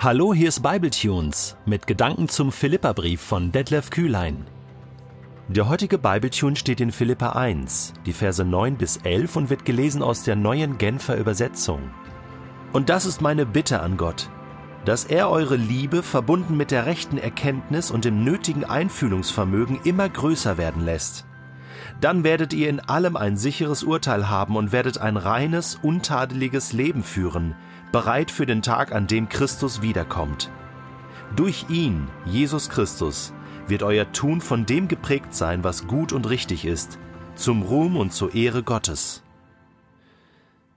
Hallo, hier ist Bibletunes mit Gedanken zum Philipperbrief von Detlef Kühlein. Der heutige Bibletune steht in Philippa 1, die Verse 9 bis 11 und wird gelesen aus der neuen Genfer Übersetzung. Und das ist meine Bitte an Gott, dass er eure Liebe verbunden mit der rechten Erkenntnis und dem nötigen Einfühlungsvermögen immer größer werden lässt. Dann werdet ihr in allem ein sicheres Urteil haben und werdet ein reines, untadeliges Leben führen, bereit für den Tag, an dem Christus wiederkommt. Durch ihn, Jesus Christus, wird euer Tun von dem geprägt sein, was gut und richtig ist, zum Ruhm und zur Ehre Gottes.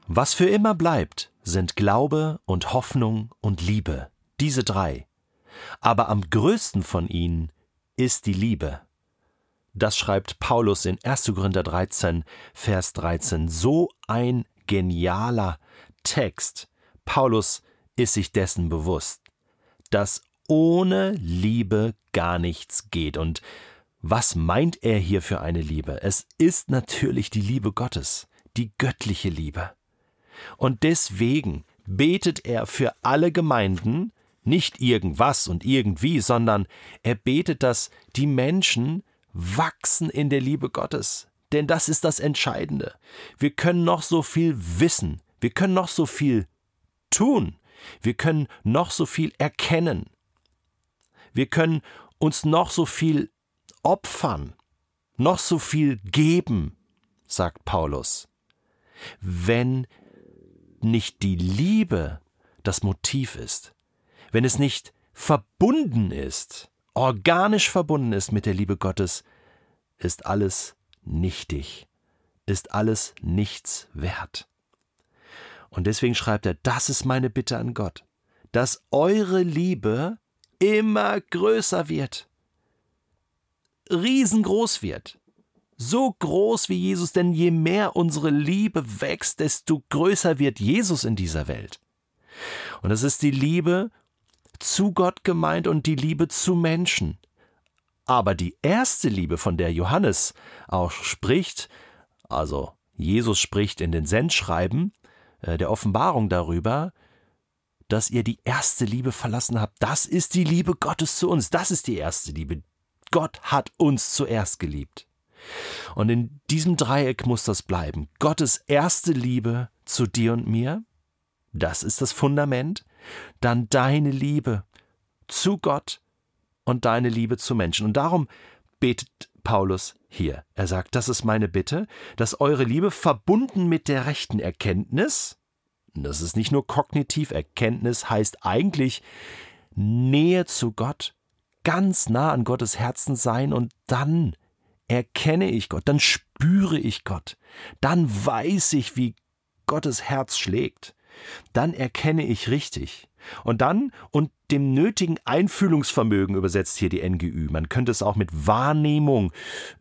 Was für immer bleibt, sind Glaube und Hoffnung und Liebe, diese drei. Aber am größten von ihnen ist die Liebe. Das schreibt Paulus in 1. Korinther 13, Vers 13. So ein genialer Text. Paulus ist sich dessen bewusst, dass ohne Liebe gar nichts geht. Und was meint er hier für eine Liebe? Es ist natürlich die Liebe Gottes, die göttliche Liebe. Und deswegen betet er für alle Gemeinden, nicht irgendwas und irgendwie, sondern er betet, dass die Menschen wachsen in der Liebe Gottes. Denn das ist das Entscheidende. Wir können noch so viel wissen, wir können noch so viel tun, wir können noch so viel erkennen, wir können uns noch so viel opfern, noch so viel geben, sagt Paulus. Wenn nicht die Liebe das Motiv ist, wenn es nicht verbunden ist, organisch verbunden ist mit der Liebe Gottes, ist alles nichtig, ist alles nichts wert. Und deswegen schreibt er, das ist meine Bitte an Gott, dass eure Liebe immer größer wird, riesengroß wird, so groß wie Jesus, denn je mehr unsere Liebe wächst, desto größer wird Jesus in dieser Welt. Und das ist die Liebe zu Gott gemeint und die Liebe zu Menschen. Aber die erste Liebe, von der Johannes auch spricht, also Jesus spricht in den Sendschreiben äh, der Offenbarung darüber, dass ihr die erste Liebe verlassen habt. Das ist die Liebe Gottes zu uns. Das ist die erste Liebe. Gott hat uns zuerst geliebt. Und in diesem Dreieck muss das bleiben. Gottes erste Liebe zu dir und mir, das ist das Fundament. Dann deine Liebe zu Gott und deine Liebe zu Menschen. Und darum betet Paulus hier. Er sagt, das ist meine Bitte, dass eure Liebe verbunden mit der rechten Erkenntnis, das ist nicht nur kognitiv, Erkenntnis heißt eigentlich Nähe zu Gott, ganz nah an Gottes Herzen sein und dann erkenne ich Gott, dann spüre ich Gott, dann weiß ich, wie Gottes Herz schlägt, dann erkenne ich richtig. Und dann und dem nötigen Einfühlungsvermögen übersetzt hier die NGÜ. Man könnte es auch mit Wahrnehmung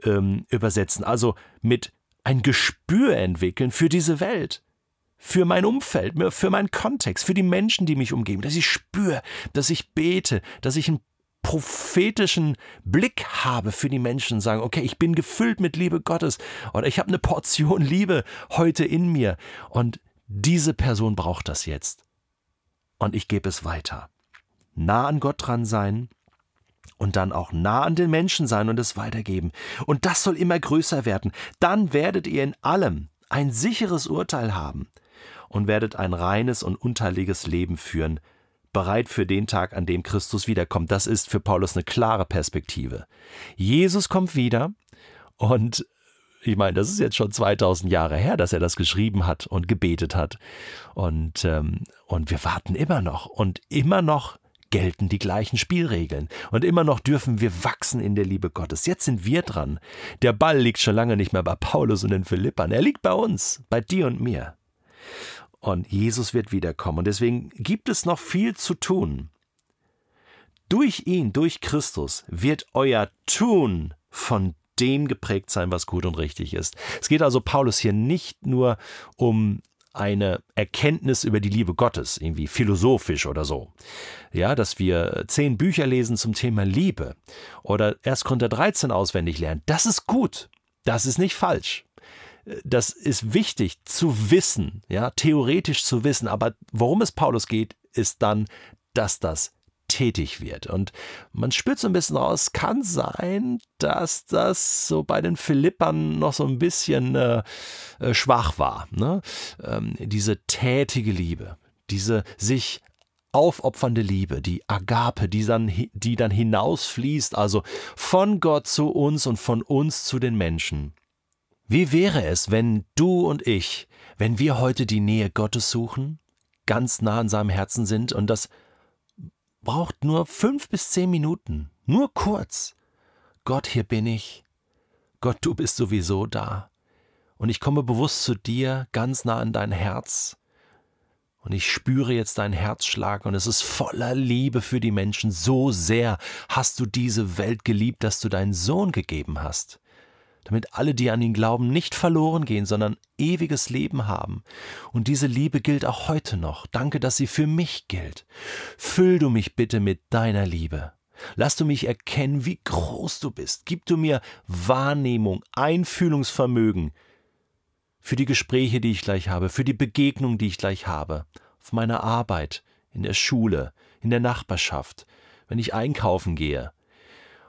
ähm, übersetzen, also mit ein Gespür entwickeln für diese Welt, für mein Umfeld, für meinen Kontext, für die Menschen, die mich umgeben, dass ich spüre, dass ich bete, dass ich einen prophetischen Blick habe für die Menschen, sagen, okay, ich bin gefüllt mit Liebe Gottes. Oder ich habe eine Portion Liebe heute in mir. Und diese Person braucht das jetzt und ich gebe es weiter. Nah an Gott dran sein und dann auch nah an den Menschen sein und es weitergeben. Und das soll immer größer werden. Dann werdet ihr in allem ein sicheres Urteil haben und werdet ein reines und unteiliges Leben führen, bereit für den Tag, an dem Christus wiederkommt. Das ist für Paulus eine klare Perspektive. Jesus kommt wieder und ich meine, das ist jetzt schon 2000 Jahre her, dass er das geschrieben hat und gebetet hat. Und, ähm, und wir warten immer noch. Und immer noch gelten die gleichen Spielregeln. Und immer noch dürfen wir wachsen in der Liebe Gottes. Jetzt sind wir dran. Der Ball liegt schon lange nicht mehr bei Paulus und den Philippern. Er liegt bei uns, bei dir und mir. Und Jesus wird wiederkommen. Und deswegen gibt es noch viel zu tun. Durch ihn, durch Christus, wird euer Tun von dem geprägt sein, was gut und richtig ist. Es geht also Paulus hier nicht nur um eine Erkenntnis über die Liebe Gottes, irgendwie philosophisch oder so. Ja, dass wir zehn Bücher lesen zum Thema Liebe oder erst Korinther 13 auswendig lernen. Das ist gut. Das ist nicht falsch. Das ist wichtig zu wissen, ja, theoretisch zu wissen. Aber worum es Paulus geht, ist dann dass das tätig wird. Und man spürt so ein bisschen raus, kann sein, dass das so bei den Philippern noch so ein bisschen äh, äh, schwach war. Ne? Ähm, diese tätige Liebe, diese sich aufopfernde Liebe, die Agape, die dann, die dann hinausfließt, also von Gott zu uns und von uns zu den Menschen. Wie wäre es, wenn du und ich, wenn wir heute die Nähe Gottes suchen, ganz nah an seinem Herzen sind und das braucht nur fünf bis zehn Minuten, nur kurz. Gott, hier bin ich. Gott, du bist sowieso da. Und ich komme bewusst zu dir, ganz nah an dein Herz. Und ich spüre jetzt deinen Herzschlag und es ist voller Liebe für die Menschen. So sehr hast du diese Welt geliebt, dass du deinen Sohn gegeben hast damit alle, die an ihn glauben, nicht verloren gehen, sondern ewiges Leben haben. Und diese Liebe gilt auch heute noch. Danke, dass sie für mich gilt. Füll du mich bitte mit deiner Liebe. Lass du mich erkennen, wie groß du bist. Gib du mir Wahrnehmung, Einfühlungsvermögen für die Gespräche, die ich gleich habe, für die Begegnung, die ich gleich habe, auf meiner Arbeit, in der Schule, in der Nachbarschaft, wenn ich einkaufen gehe.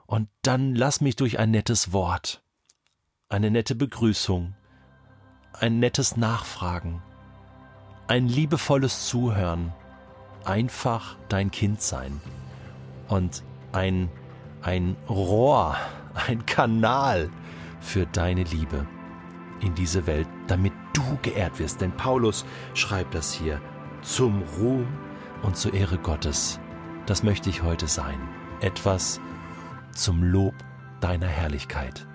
Und dann lass mich durch ein nettes Wort, eine nette Begrüßung, ein nettes Nachfragen, ein liebevolles Zuhören, einfach dein Kind sein und ein, ein Rohr, ein Kanal für deine Liebe in diese Welt, damit du geehrt wirst. Denn Paulus schreibt das hier zum Ruhm und zur Ehre Gottes. Das möchte ich heute sein. Etwas zum Lob deiner Herrlichkeit.